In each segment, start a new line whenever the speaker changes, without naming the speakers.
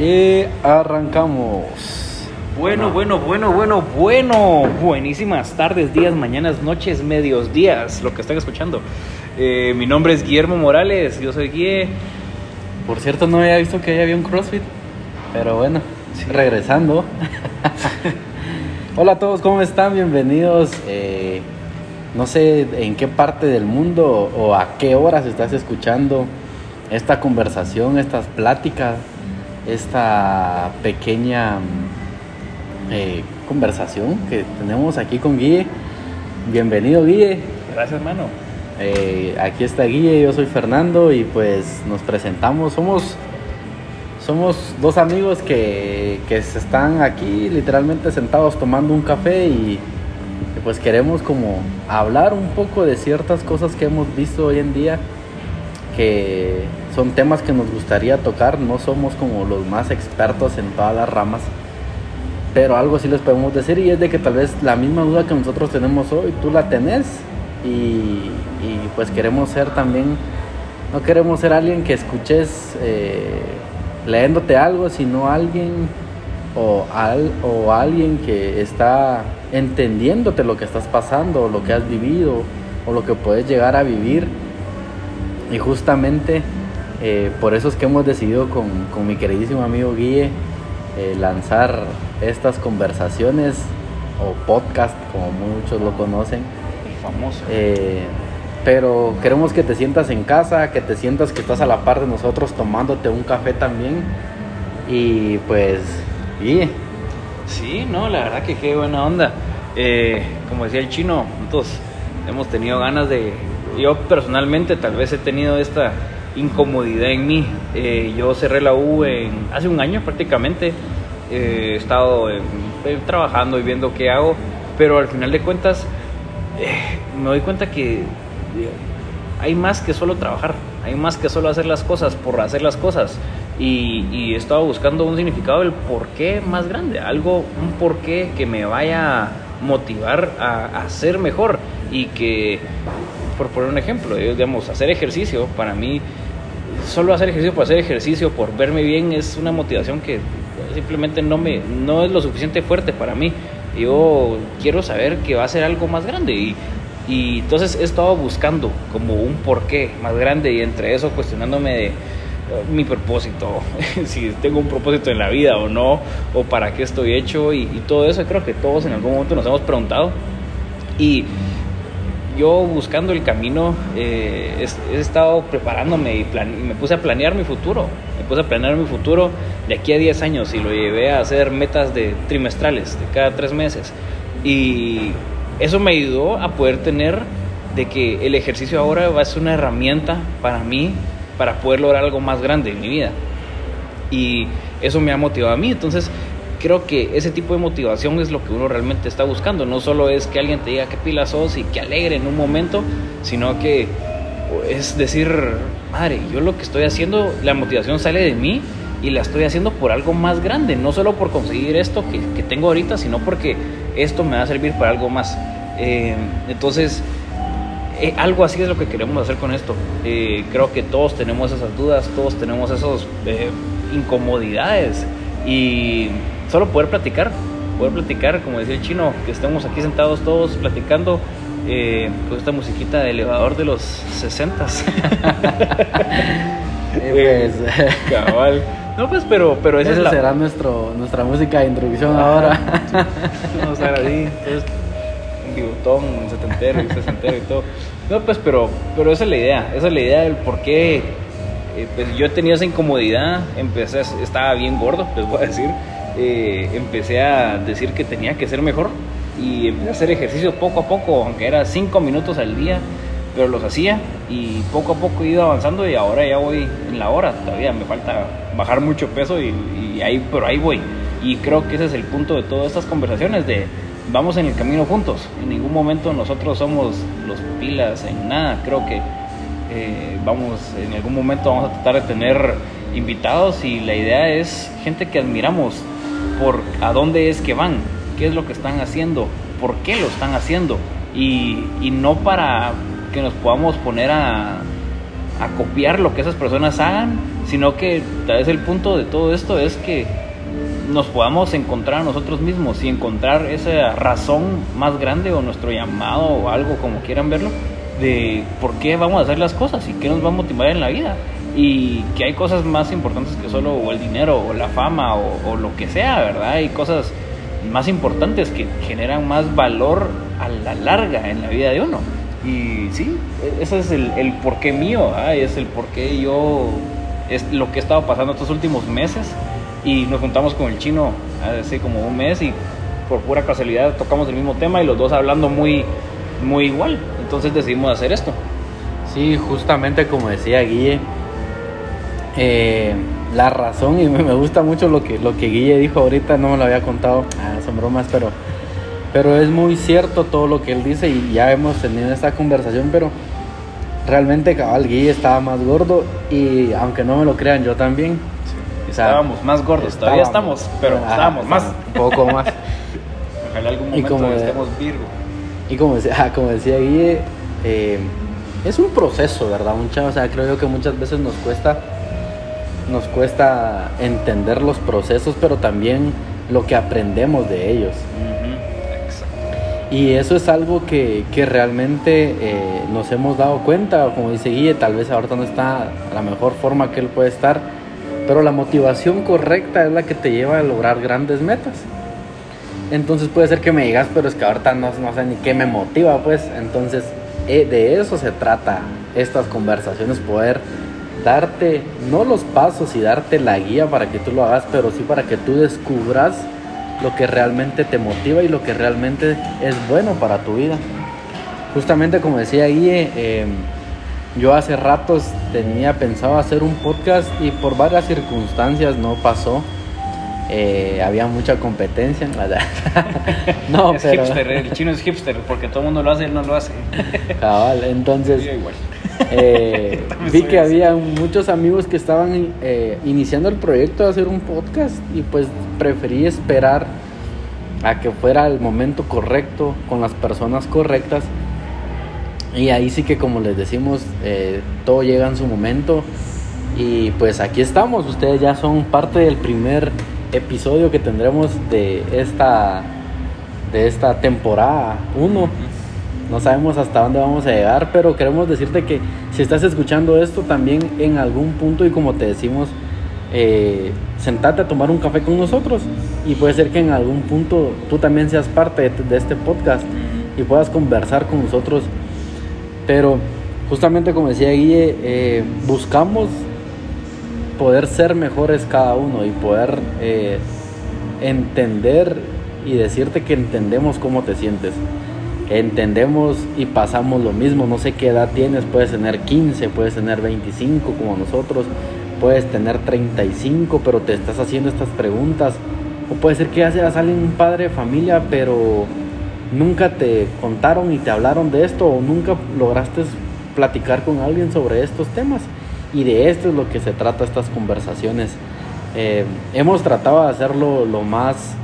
Y arrancamos.
Bueno, bueno, bueno, bueno, bueno. Buenísimas tardes, días, mañanas, noches, medios días, lo que están escuchando. Eh, mi nombre es Guillermo Morales, yo soy Guille.
Por cierto, no había visto que había un CrossFit. Pero bueno, regresando. Hola a todos, ¿cómo están? Bienvenidos. Eh, no sé en qué parte del mundo o a qué horas estás escuchando esta conversación, estas pláticas, esta pequeña eh, conversación que tenemos aquí con Guille. Bienvenido, Guille.
Gracias, hermano.
Eh, aquí está Guille, yo soy Fernando y pues nos presentamos. Somos, somos dos amigos que, que están aquí literalmente sentados tomando un café y, y pues queremos como hablar un poco de ciertas cosas que hemos visto hoy en día son temas que nos gustaría tocar, no somos como los más expertos en todas las ramas, pero algo sí les podemos decir y es de que tal vez la misma duda que nosotros tenemos hoy, tú la tenés y, pues queremos ser también, no queremos ser alguien que escuches eh, leyéndote algo, sino alguien o, al, o alguien que está entendiéndote lo que estás pasando, lo que has vivido o lo que puedes llegar a vivir. Y justamente eh, por eso es que hemos decidido con, con mi queridísimo amigo Guille eh, lanzar estas conversaciones o podcast, como muchos lo conocen.
El famoso.
Eh, pero queremos que te sientas en casa, que te sientas que estás a la par de nosotros tomándote un café también. Y pues, Guille.
Sí, no, la verdad que qué buena onda. Eh, como decía el chino, nosotros hemos tenido ganas de. Yo personalmente, tal vez he tenido esta incomodidad en mí. Eh, yo cerré la U en, hace un año prácticamente. Eh, he estado eh, trabajando y viendo qué hago, pero al final de cuentas eh, me doy cuenta que eh, hay más que solo trabajar, hay más que solo hacer las cosas por hacer las cosas. Y, y he estado buscando un significado del porqué más grande, algo, un porqué que me vaya a motivar a, a ser mejor y que, por poner un ejemplo, eh, digamos, hacer ejercicio, para mí, solo hacer ejercicio por hacer ejercicio, por verme bien, es una motivación que simplemente no, me, no es lo suficiente fuerte para mí. Yo quiero saber que va a ser algo más grande y, y entonces he estado buscando como un porqué más grande y entre eso cuestionándome de eh, mi propósito, si tengo un propósito en la vida o no, o para qué estoy hecho y, y todo eso creo que todos en algún momento nos hemos preguntado. Y yo buscando el camino eh, he, estado preparándome y, me puse a planear mi futuro. Me puse a planear mi futuro de aquí a 10 años y lo llevé a hacer metas de trimestrales, de cada tres meses. Y eso me ayudó a poder tener de que el ejercicio ahora va a ser una herramienta para mí para poder lograr algo más grande en mi vida. Y eso me ha motivado a mí. Entonces, creo que ese tipo de motivación es lo que uno realmente está buscando. No solo es que alguien te diga qué pila sos y que alegre en un momento, sino que es decir, madre, yo lo que estoy haciendo, la motivación sale de mí y la estoy haciendo por algo más grande, no solo por conseguir esto que, que tengo ahorita, sino porque esto me va a servir para algo más. Eh, entonces, eh, algo así es lo que queremos hacer con esto. Eh, creo que todos tenemos esas dudas, todos tenemos esas incomodidades y solo poder platicar, poder platicar, como decía el chino, que estemos aquí sentados todos platicando eh, con esta musiquita de elevador de los 60
Eh, pues,
Cabal. No, pues, pero, pero esa
esa
es la...
será nuestro, nuestra música de introducción ahora.
Vamos a ver así, entonces, un bigotón, un setentero, un sesentero y todo. No, pues, pero, pero esa es la idea, esa es la idea del por qué. eh, pues yo tenía esa incomodidad, empecé, estaba bien gordo, les voy a decir. Eh, empecé a decir que tenía que ser mejor y empecé a hacer ejercicio poco a poco, aunque era cinco minutos al día, pero los hacía y poco a poco he ido avanzando y ahora ya voy en la hora. Todavía me falta bajar mucho peso y, y ahí, pero ahí voy. Y creo que ese es el punto de todas estas conversaciones de vamos en el camino juntos. En ningún momento nosotros somos los pilas en nada. Creo que eh, vamos, en algún momento vamos a tratar de tener invitados y la idea es gente que admiramos por a dónde es que van, qué es lo que están haciendo, por qué lo están haciendo. Y, y no para que nos podamos poner a, a copiar lo que esas personas hagan, sino que tal vez el punto de todo esto es que nos podamos encontrar a nosotros mismos y encontrar esa razón más grande o nuestro llamado o algo como quieran verlo de por qué vamos a hacer las cosas y qué nos va a motivar en la vida y que hay cosas más importantes que solo o el dinero o la fama o, lo que sea, ¿verdad? Hay cosas más importantes que generan más valor a la larga en la vida de uno. Y sí, ese es el, el porqué mío, es el porqué yo, es lo que he estado pasando estos últimos meses y nos juntamos con el chino hace como un mes y por pura casualidad tocamos el mismo tema y los dos hablando muy, muy igual. Entonces decidimos hacer esto.
Sí, justamente como decía Guille, eh, la razón, y me gusta mucho lo que, lo que Guille dijo ahorita, no me lo había contado, ah, son bromas, pero, pero es muy cierto todo lo que él dice y ya hemos tenido esta conversación, pero realmente cabal Guille estaba más gordo y aunque no me lo crean, yo también
estábamos más gordos, todavía estamos, pero estábamos más.
Un poco más.
Ojalá algún momento y como estemos Virgo.
Y como decía, como decía Guille, eh, es un proceso, ¿verdad? Mucha, o sea, creo yo que muchas veces nos cuesta, nos cuesta entender los procesos, pero también lo que aprendemos de ellos. Y eso es algo que, que realmente eh, nos hemos dado cuenta, como dice Guille, tal vez ahorita no está la mejor forma que él puede estar, pero la motivación correcta es la que te lleva a lograr grandes metas. Entonces puede ser que me digas, pero es que ahorita no, no sé ni qué me motiva, pues. Entonces eh, de eso se trata estas conversaciones, poder darte, no los pasos y darte la guía para que tú lo hagas, pero sí para que tú descubras lo que realmente te motiva y lo que realmente es bueno para tu vida. Justamente como decía Guille, eh, yo hace ratos tenía pensado hacer un podcast y por varias circunstancias no pasó. Eh, había mucha competencia.
no, es hipster, el chino es hipster porque todo el mundo lo hace, él no lo hace.
Cabal, entonces eh, vi que había muchos amigos que estaban eh, iniciando el proyecto de hacer un podcast y pues preferí esperar a que fuera el momento correcto, con las personas correctas y ahí sí que como les decimos, eh, todo llega en su momento. Y pues aquí estamos, ustedes ya son parte del primer episodio que tendremos de esta, de esta temporada 1. No sabemos hasta dónde vamos a llegar, pero queremos decirte que si estás escuchando esto también en algún punto y como te decimos, eh, sentate a tomar un café con nosotros y puede ser que en algún punto tú también seas parte de, este podcast y puedas conversar con nosotros pero justamente como decía Guille, eh, buscamos poder ser mejores cada uno y poder eh, entender y decirte que entendemos cómo te sientes. Entendemos y pasamos lo mismo. No sé qué edad tienes, puedes tener 15, puedes tener 25 como nosotros, puedes tener 35, pero te estás haciendo estas preguntas. O puede ser que ya seas alguien, un padre de familia, pero nunca te contaron y te hablaron de esto o nunca lograste platicar con alguien sobre estos temas. Y de esto es lo que se trata estas conversaciones. Eh, hemos tratado de hacerlo lo más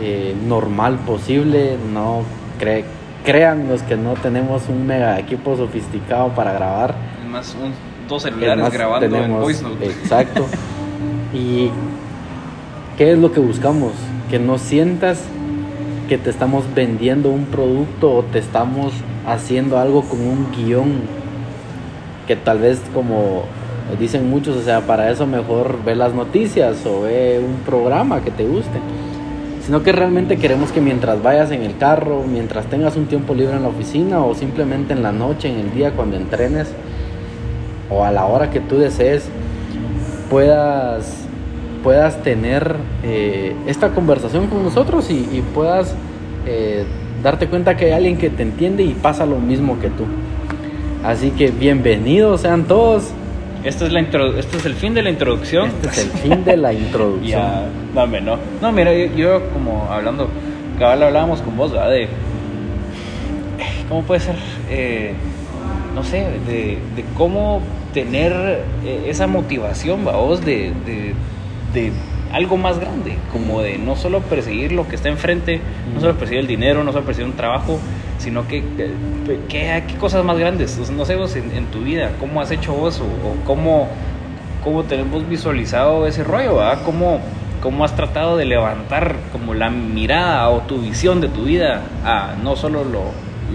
eh, normal posible. No cre crean los que no tenemos un mega equipo sofisticado para grabar.
más un, dos celulares grabando en voice note.
Exacto. y ¿qué es lo que buscamos? Que no sientas que te estamos vendiendo un producto o te estamos haciendo algo con un guion que tal vez como dicen muchos, o sea, para eso mejor ve las noticias o ve un programa que te guste. Sino que realmente queremos que mientras vayas en el carro, mientras tengas un tiempo libre en la oficina o simplemente en la noche, en el día cuando entrenes o a la hora que tú desees, puedas puedas tener eh, esta conversación con nosotros y, puedas eh, darte cuenta que hay alguien que te entiende y pasa lo mismo que tú. Así que bienvenidos sean todos.
Esto es, la esto es el fin de la introducción.
Este es el fin de la introducción.
ya, dame, no. No, mira, yo, como hablando, cabal hablábamos con vos, ¿verdad? De, ¿Cómo puede ser? Eh, no sé, de, de, cómo tener esa motivación, vos, de, de de algo más grande, como de no solo perseguir lo que está enfrente, no solo perseguir el dinero, no solo perseguir un trabajo, sino que qué cosas más grandes, no sé vos en, tu vida, cómo has hecho vos o, cómo, cómo tenemos visualizado ese rollo, ¿verdad? ¿Cómo, cómo has tratado de levantar como la mirada o tu visión de tu vida a no solo lo,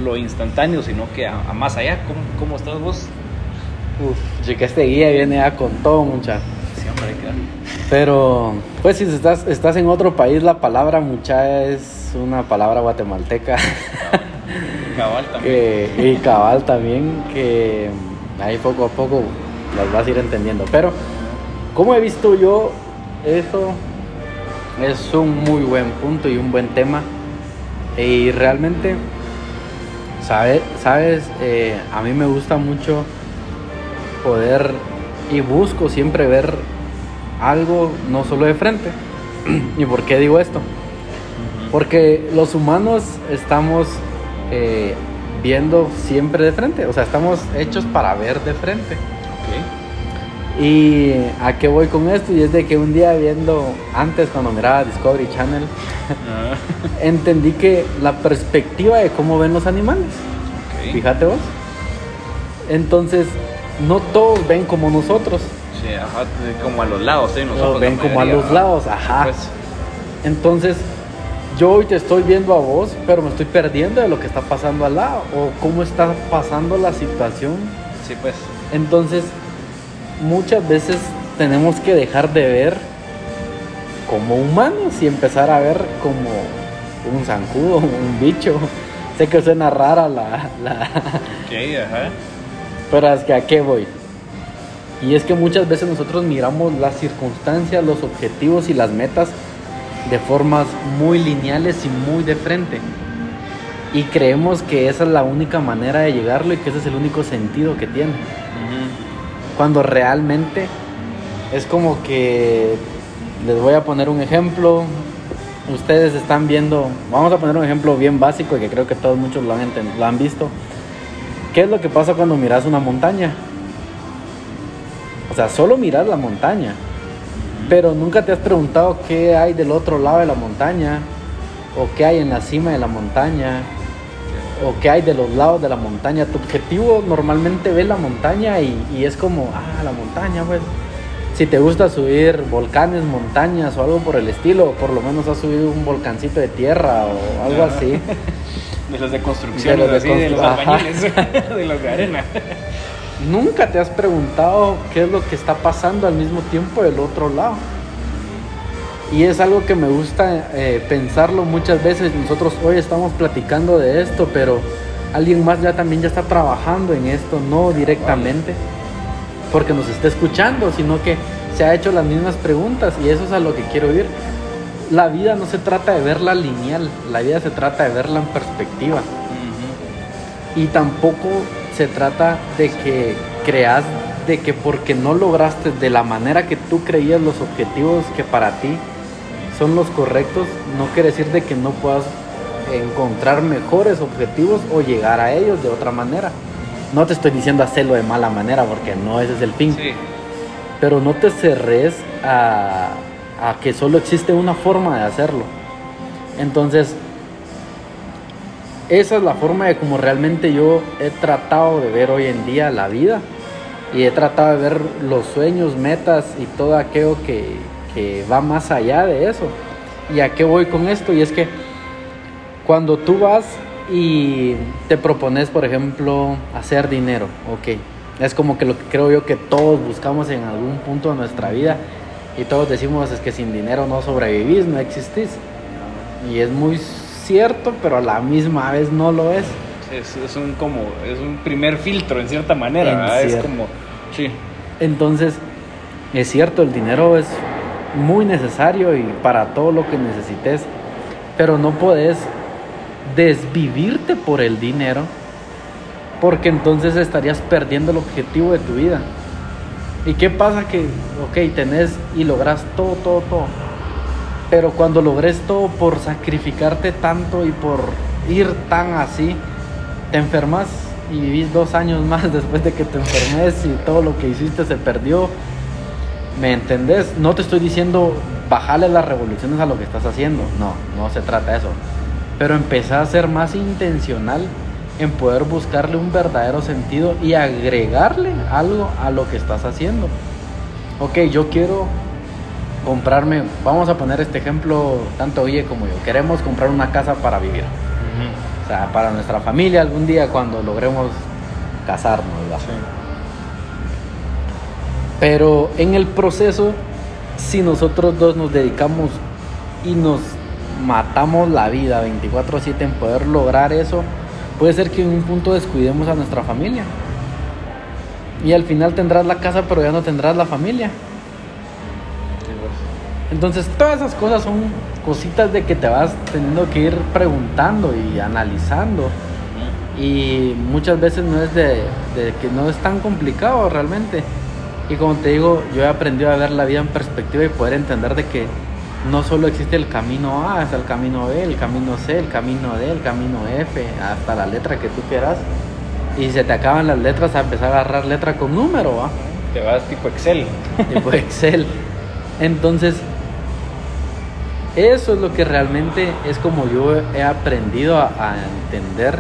lo instantáneo, sino que a, a más allá. ¿Cómo, ¿Cómo, estás vos?
Uf, que este guía viene ya con todo, mucha.
Sí, hombre, claro.
Pero, pues si estás, estás en otro país, la palabra mucha es una palabra guatemalteca.
Cabal también.
Que, y cabal también, que ahí poco a poco las vas a ir entendiendo. Pero, como he visto yo, eso es un muy buen punto y un buen tema. Y realmente, ¿sabes? sabes eh, a mí me gusta mucho poder y busco siempre ver algo no solo de frente. ¿Y por qué digo esto? Porque los humanos estamos eh, viendo siempre de frente, o sea, estamos hechos para ver de frente. ¿Y a qué voy con esto? Y es de que un día viendo, antes cuando miraba Discovery Channel, ah. entendí que la perspectiva de cómo ven los animales. Fíjate vos. Entonces, no todos ven como nosotros.
Sí, ajá, como a los lados, ¿eh? Nosotros
ven como a los lados, ajá. Pues. Entonces, yo hoy te estoy viendo a vos, pero me estoy perdiendo de lo que está pasando al lado, o cómo está pasando la situación.
Sí, pues.
Entonces, muchas veces tenemos que dejar de ver como humanos y empezar a ver como un zancudo, un bicho. Sé que suena rara la... la...
ajá.
Pero es que a qué voy. Y es que muchas veces nosotros miramos las circunstancias, los objetivos y las metas de formas muy lineales y muy de frente. Y creemos que esa es la única manera de llegarlo y que ese es el único sentido que tiene. Cuando realmente es como que, les voy a poner un ejemplo, ustedes están viendo, vamos a poner un ejemplo bien básico y que creo que todos muchos lo han, lo han visto. ¿Qué es lo que pasa cuando miras una montaña? O sea, solo miras la montaña, pero nunca te has preguntado qué hay del otro lado de la montaña, o qué hay en la cima de la montaña, o qué hay de los lados de la montaña. Tu objetivo normalmente ve la montaña y, es como, ah, la montaña, pues. Si te gusta subir volcanes, montañas o algo por el estilo, por lo menos has subido un volcancito de tierra o algo así.
De los de construcción, de los, de, de los albañiles, de los de arena.
Nunca te has preguntado qué es lo que está pasando al mismo tiempo del otro lado. Y es algo que me gusta eh, pensarlo muchas veces. Nosotros hoy estamos platicando de esto, pero alguien más ya también ya está trabajando en esto, no directamente porque nos está escuchando, sino que se ha hecho las mismas preguntas y eso es a lo que quiero ir. La vida no se trata de verla lineal, la vida se trata de verla en perspectiva. Y tampoco se trata de que creas de que porque no lograste de la manera que tú creías los objetivos que para ti son los correctos, no quiere decir de que no puedas encontrar mejores objetivos o llegar a ellos de otra manera. No te estoy diciendo hacerlo de mala manera porque no ese es el fin. Pero no te cerres a, a que solo existe una forma de hacerlo. Entonces, esa es la forma de como realmente yo he tratado de ver hoy en día la vida y he tratado de ver los sueños, metas y todo aquello que, que va más allá de eso. ¿Y a qué voy con esto? Y es que cuando tú vas y te propones, por ejemplo, hacer dinero, ok, es como que lo que creo yo que todos buscamos en algún punto de nuestra vida y todos decimos es que sin dinero no sobrevivís, no existís. Y es muy cierto, pero a la misma vez no lo es.
Es, es un como, es un primer filtro en cierta manera, Es como, sí.
Entonces, es cierto, el dinero es muy necesario y para todo lo que necesites, pero no puedes desvivirte por el dinero, porque entonces estarías perdiendo el objetivo de tu vida. ¿Y qué pasa? Que, ok, tenés y logras todo, todo, todo. Pero cuando logres todo por sacrificarte tanto y por ir tan así, te enfermas y vivís dos años más después de que te enfermes y todo lo que hiciste se perdió ¿Me entendés? No te estoy diciendo bajarle las revoluciones a lo que estás haciendo. No, no se trata de eso. Pero empezar a ser más intencional en poder buscarle un verdadero sentido y agregarle algo a lo que estás haciendo. ok, yo quiero comprarme, vamos a poner este ejemplo, tanto Guille como yo, queremos comprar una casa para vivir. O sea, para nuestra familia algún día cuando logremos casarnos, ¿verdad? Pero en el proceso, si nosotros dos nos dedicamos y nos matamos la vida 24/7 en poder lograr eso, puede ser que en un punto descuidemos a nuestra familia. Y al final tendrás la casa, pero ya no tendrás la familia. Entonces, todas esas cosas son cositas de que te vas teniendo que ir preguntando y analizando. Y muchas veces no es de, de que no es tan complicado realmente. Y como te digo, yo he aprendido a ver la vida en perspectiva y poder entender de que no solo existe el camino A, está el camino B, el camino C, el camino D, el camino F, hasta la letra que tú quieras. Y se te acaban las letras a empezar a agarrar letra con número, ¿va?
Te vas tipo Excel.
Tipo Excel. Entonces, eso es lo que realmente es como yo he aprendido a, a entender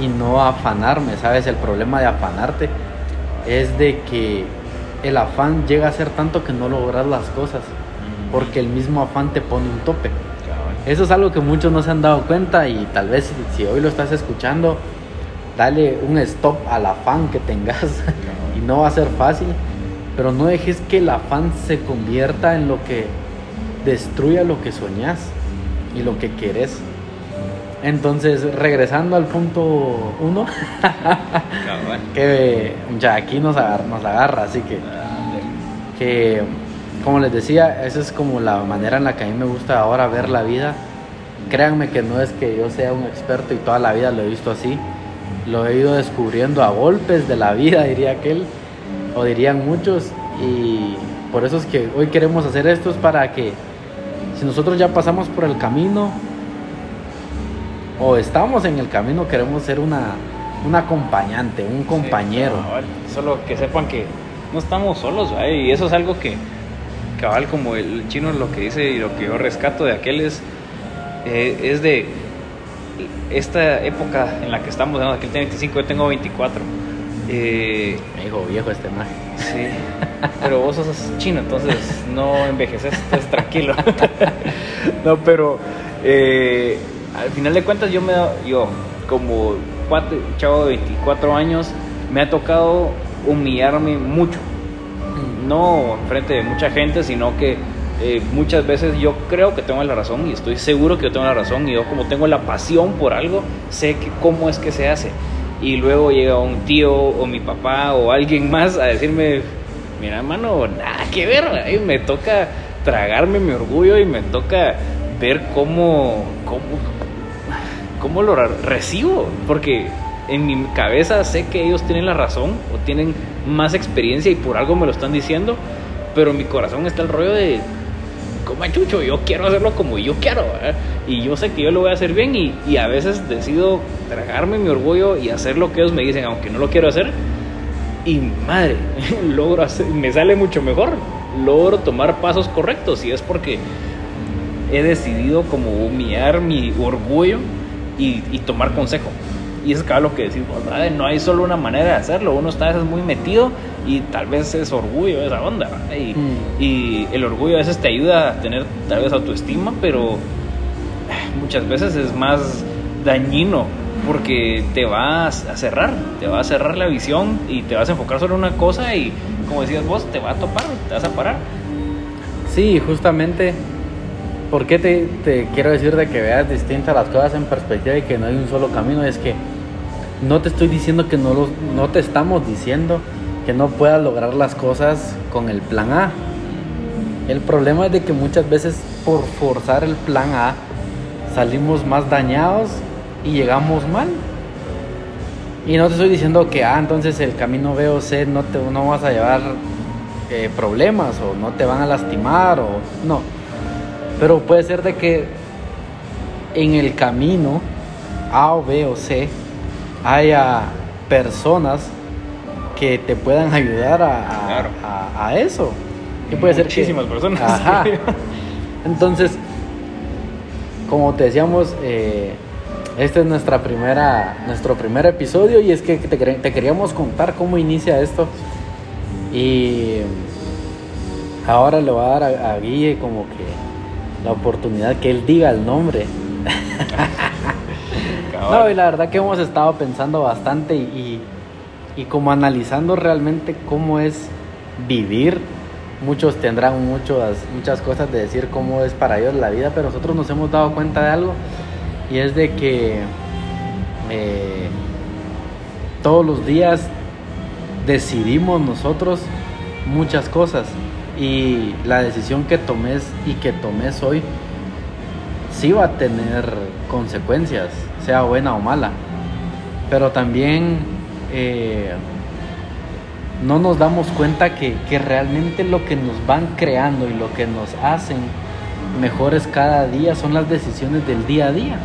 y no afanarme, ¿sabes? El problema de afanarte es de que el afán llega a ser tanto que no logras las cosas, porque el mismo afán te pone un tope. Eso es algo que muchos no se han dado cuenta y tal vez si, si hoy lo estás escuchando, dale un stop al afán que tengas y no va a ser fácil, pero no dejes que el afán se convierta en lo que destruya lo que soñas y lo que quieres. Entonces, regresando al punto uno, que ya aquí nos agarra, nos agarra, así que, que, como les decía, esa es como la manera en la que a mí me gusta ahora ver la vida. Créanme que no es que yo sea un experto y toda la vida lo he visto así, lo he ido descubriendo a golpes de la vida, diría aquel, o dirían muchos, y por eso es que hoy queremos hacer esto, es para que si nosotros ya pasamos por el camino, o estamos en el camino, queremos ser una, un acompañante, un compañero.
Sí, cabal. Solo que sepan que no estamos solos, y eso es algo que, cabal, como el chino lo que dice y lo que yo rescato de aquel es, eh, es de esta época en la que estamos, ¿no? aquel tiene 25, yo tengo 24. Eh,
Me dijo viejo este man.
Sí, pero vos sos chino, entonces no envejeces, entonces tranquilo. no, pero eh, al final de cuentas yo me yo como cuatro, chavo de 24 años me ha tocado humillarme mucho. No frente de mucha gente sino que eh, muchas veces yo creo que tengo la razón y estoy seguro que yo tengo la razón y yo como tengo la pasión por algo sé que cómo es que se hace y luego llega un tío o mi papá o alguien más a decirme mira hermano nada que ver y me toca tragarme mi orgullo y me toca ver cómo, cómo, cómo lo recibo, porque en mi cabeza sé que ellos tienen la razón o tienen más experiencia y por algo me lo están diciendo, pero en mi corazón está el rollo de, como chucho, yo quiero hacerlo como yo quiero, ¿verdad? y yo sé que yo lo voy a hacer bien y a veces decido tragarme mi orgullo y hacer lo que ellos me dicen, aunque no lo quiero hacer, y madre, logro hacer, me sale mucho mejor, logro tomar pasos correctos y es porque he decidido como humillar mi orgullo y, y tomar consejo. Y es claro lo que decimos, ¿verdad? no hay solo una manera de hacerlo, uno está a veces muy metido y tal vez es orgullo esa onda. Y,
Mm.
y el orgullo a veces te ayuda a tener tal vez autoestima, pero muchas veces es más dañino porque te va a cerrar, te va a cerrar la visión y te vas a enfocar solo en una cosa y como decías vos, te va a topar, te vas a parar.
Sí, justamente. ¿Por qué te, te quiero decir de que veas distintas las cosas en perspectiva y que no hay un solo camino? Es que no te estoy diciendo que no, los, no te estamos diciendo que no puedas lograr las cosas con el plan A. El problema es de que muchas veces por forzar el plan A salimos más dañados y llegamos mal. Y no te estoy diciendo que, ah, entonces el camino B o C no, te, no vas a llevar eh, problemas o no te van a lastimar o no. Pero puede ser de que en el camino A o B o C haya personas que te puedan ayudar a, a-
Claro.
a- a eso. Que puede ser que-
Muchísimas personas.
Ajá. Entonces, como te decíamos, eh, este es nuestra primera, nuestro primer episodio y es que te, quer- te queríamos contar cómo inicia esto. Y ahora le va a dar a, a Guille como que la oportunidad que él diga el nombre. no, y la verdad que hemos estado pensando bastante y, y, y como analizando realmente cómo es vivir. Muchos tendrán muchas, muchas cosas de decir cómo es para ellos la vida, pero nosotros nos hemos dado cuenta de algo y es de que eh, todos los días decidimos nosotros muchas cosas y la decisión que tomes y que tomes hoy sí va a tener consecuencias, sea buena o mala. Pero también eh, no nos damos cuenta que, que, realmente lo que nos van creando y lo que nos hacen mejores cada día son las decisiones del día a día.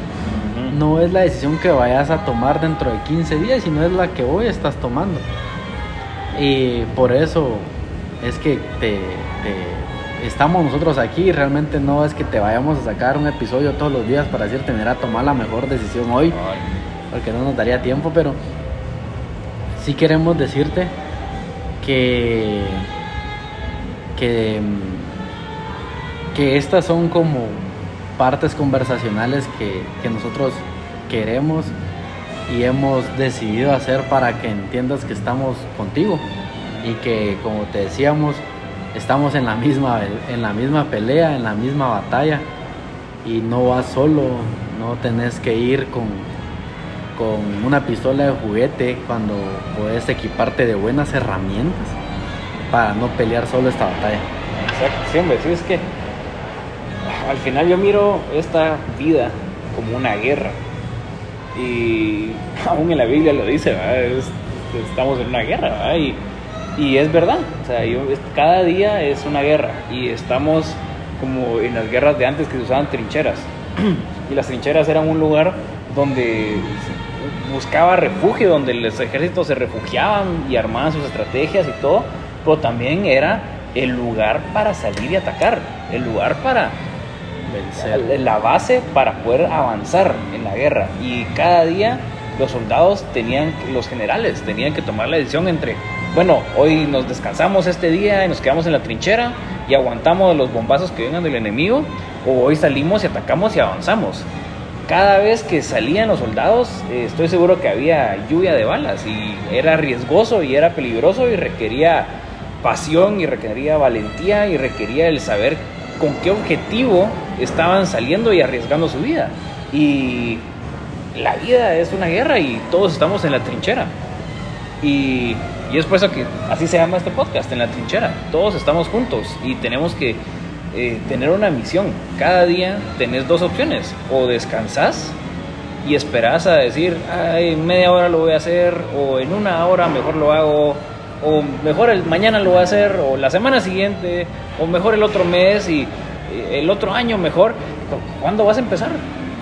No es la decisión que vayas a tomar dentro de 15 días, sino es la que hoy estás tomando. Y por eso es que te, estamos nosotros aquí. Realmente no es que te vayamos a sacar un episodio todos los días para decirte, mira, tomar la mejor decisión hoy, porque no nos daría tiempo, pero sí queremos decirte que, que, que estas son como partes conversacionales que, que nosotros queremos y hemos decidido hacer para que entiendas que estamos contigo y que como te decíamos estamos en la misma en la misma pelea en la misma batalla y no vas solo no tenés que ir con con una pistola de juguete cuando puedes equiparte de buenas herramientas para no pelear solo esta batalla.
Exacto siempre sí es que al final yo miro esta vida como una guerra. Y aún en la Biblia lo dice es, estamos en una guerra y y es verdad, o sea, yo, cada día es una guerra. Y estamos como en las guerras de antes que se usaban trincheras. y las trincheras eran un lugar donde buscaba refugio, donde los ejércitos se refugiaban y armaban sus estrategias y todo, pero también era el lugar para salir y atacar, el lugar para vencer, la base para poder avanzar en la guerra. Y cada día los soldados tenían, los generales tenían que tomar la decisión entre bueno, hoy nos descansamos este día y nos quedamos en la trinchera y aguantamos los bombazos que vengan del enemigo, o hoy salimos y atacamos y avanzamos. Cada vez que salían los soldados, eh, estoy seguro que había lluvia de balas y era riesgoso y era peligroso y requería pasión y requería valentía y requería el saber con qué objetivo estaban saliendo y arriesgando su vida. Y la vida es una guerra y todos estamos en la trinchera. Y y es por eso que así se llama este podcast, en la trinchera. Todos estamos juntos y tenemos que eh, tener una misión. Cada día tenés dos opciones. O descansás y esperás a decir, ay, media hora lo voy a hacer, o en una hora mejor lo hago, o mejor el mañana lo voy a hacer, o la semana siguiente, o mejor el otro mes y el otro año mejor. ¿Cuándo vas a empezar?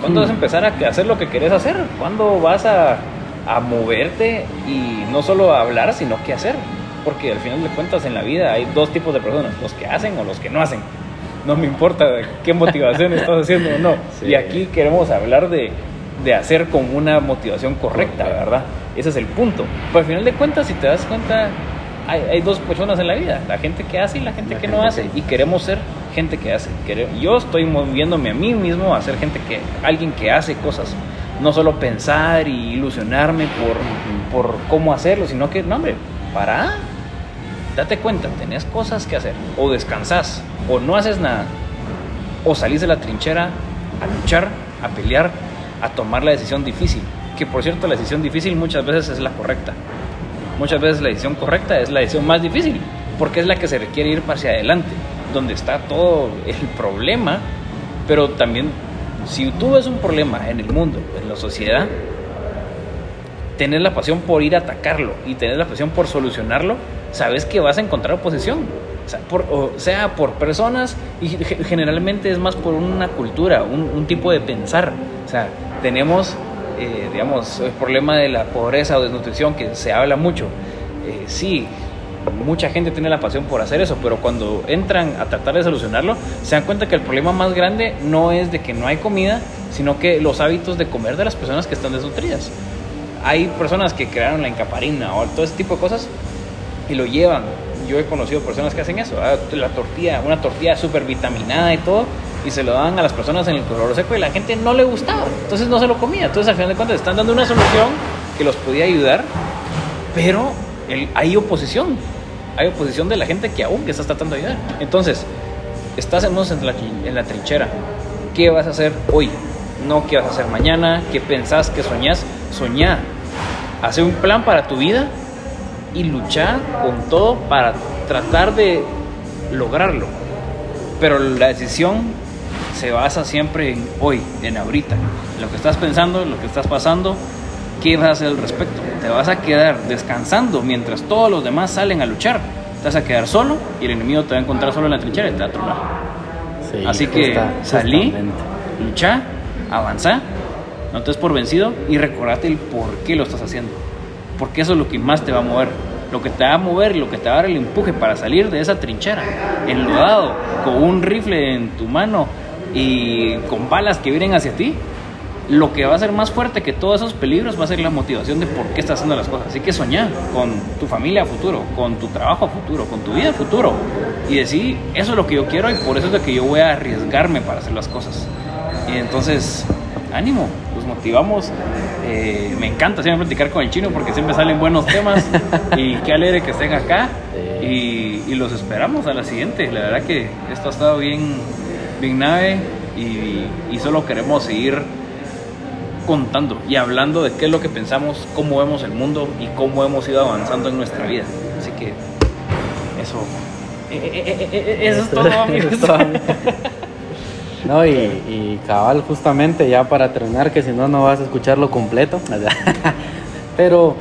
¿Cuándo vas a empezar a hacer lo que querés hacer? ¿Cuándo vas a a moverte y no solo a hablar, sino qué hacer. Porque al final de cuentas en la vida hay dos tipos de personas, los que hacen o los que no hacen. No me importa qué motivación estás haciendo o no. Y aquí queremos hablar de, de hacer con una motivación correcta, ¿verdad? Ese es el punto. Pero al final de cuentas, si te das cuenta, hay, hay, dos personas en la vida, la gente que hace y la gente que no hace. Y queremos ser gente que hace. Yo estoy moviéndome a mí mismo a ser gente que, alguien que hace cosas. No solo pensar y ilusionarme por, por cómo hacerlo, sino que, no, hombre, para, date cuenta, tenés cosas que hacer, o descansás, o no haces nada, o salís de la trinchera a luchar, a pelear, a tomar la decisión difícil, que por cierto la decisión difícil muchas veces es la correcta, muchas veces la decisión correcta es la decisión más difícil, porque es la que se requiere ir hacia adelante, donde está todo el problema, pero también si tú ves un problema en el mundo, en la sociedad, tener la pasión por ir a atacarlo y tener la pasión por solucionarlo, sabes que vas a encontrar oposición. O sea, por, o sea, por personas y generalmente es más por una cultura, un, tipo de pensar. O sea, tenemos, eh, digamos, el problema de la pobreza o desnutrición que se habla mucho. Eh, sí, mucha gente tiene la pasión por hacer eso, pero cuando entran a tratar de solucionarlo, se dan cuenta que el problema más grande no es de que no hay comida, sino que los hábitos de comer de las personas que están desnutridas. Hay personas que crearon la encaparina o todo ese tipo de cosas y lo llevan. yo he conocido personas que hacen eso, la tortilla, una tortilla súper vitaminada y todo, y se lo dan a las personas en el color seco y la gente no le gustaba, entonces no se lo comía. Entonces al final de cuentas están dando una solución que los podía ayudar, pero hay oposición, hay oposición de la gente que aún que está tratando de ayudar. Entonces, estás en la, en la trinchera, ¿qué vas a hacer hoy? No qué vas a hacer mañana, qué pensás, qué soñás, soñá. Hace un plan para tu vida y luchar con todo para tratar de lograrlo. Pero la decisión se basa siempre en hoy, en ahorita, en lo que estás pensando, en lo que estás pasando, qué vas a hacer al respecto. Te vas a quedar descansando mientras todos los demás salen a luchar. Te vas a quedar solo y el enemigo te va a encontrar solo en la trinchera y te va a tronar. Así que salí, lucha, avanza, no te des por vencido y recordate el por qué lo estás haciendo. Porque eso es lo que más te va a mover. Lo que te va a mover, lo que te va a dar el empuje para salir de esa trinchera, enlodado, con un rifle en tu mano y con balas que vienen hacia ti, lo que va a ser más fuerte que todos esos peligros va a ser la motivación de por qué estás haciendo las cosas. Así que soñá con tu familia a futuro, con tu trabajo a futuro, con tu vida a futuro. Y decir, eso es lo que yo quiero y por eso es de que yo voy a arriesgarme para hacer las cosas. Y entonces, ánimo, los motivamos. Eh, me encanta siempre platicar con el chino porque siempre salen buenos temas y qué alegre que estén acá. Y, y, los esperamos a la siguiente. La verdad que esto ha estado bien, bien nave y, y solo queremos seguir contando y hablando de qué es lo que pensamos, cómo vemos el mundo y cómo hemos ido avanzando en nuestra vida. Así que eso, eh, eh, eh, eso es todo, amigos.
No, y, y, cabal, justamente ya para terminar, que si no, no vas a escucharlo completo. Pero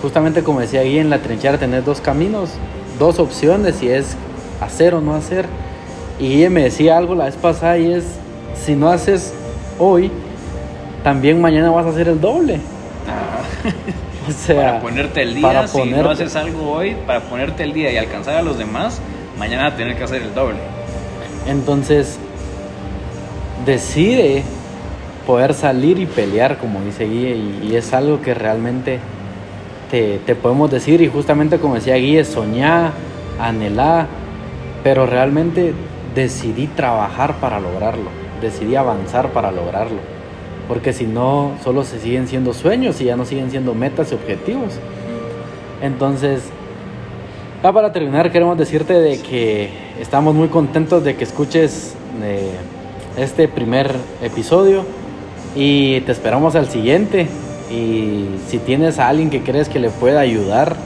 justamente como decía ahí en la trinchera, tener dos caminos, dos opciones, y es hacer o no hacer. Y ella me decía algo la vez pasada y es, si no haces hoy, también mañana vas a hacer el doble.
o sea, para ponerte el día, si no haces algo hoy, para ponerte el día y alcanzar a los demás, mañana vas a tener que hacer el doble.
Entonces, decide poder salir y pelear, como dice Guille, y, es algo que realmente te, te, podemos decir, y justamente como decía Guille, soñar, anhelar, pero realmente decidí trabajar para lograrlo, decidí avanzar para lograrlo porque si no, solo se siguen siendo sueños y ya no siguen siendo metas y objetivos. Entonces, ya para terminar, queremos decirte de que estamos muy contentos de que escuches eh, este primer episodio y te esperamos al siguiente. Y si tienes a alguien que crees que le pueda ayudar,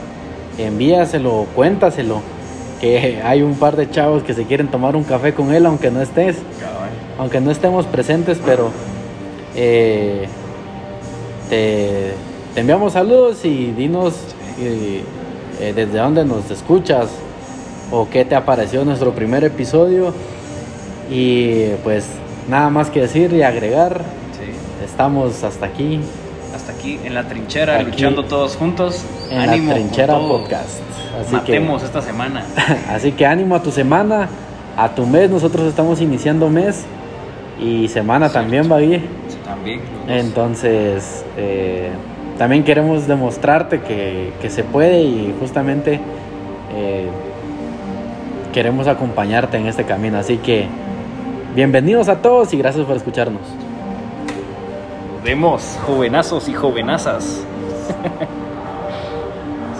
envíaselo, cuéntaselo. Que hay un par de chavos que se quieren tomar un café con él, aunque no estés, aunque no estemos presentes, pero eh, te, enviamos saludos y dinos eh, desde dónde nos escuchas o qué te apareció nuestro primer episodio. Y pues nada más que decir y agregar. Estamos hasta aquí.
Aquí en la trinchera, luchando todos juntos.
En ánimo la trinchera podcast.
Así Matemos esta semana.
así que ánimo a tu semana, a tu mes. Nosotros estamos iniciando mes y semana también, va bien.
También.
Entonces, eh, también queremos demostrarte que, se puede y justamente eh, queremos acompañarte en este camino. Así que, bienvenidos a todos y gracias por escucharnos.
Nos vemos, jovenazos y jovenazas.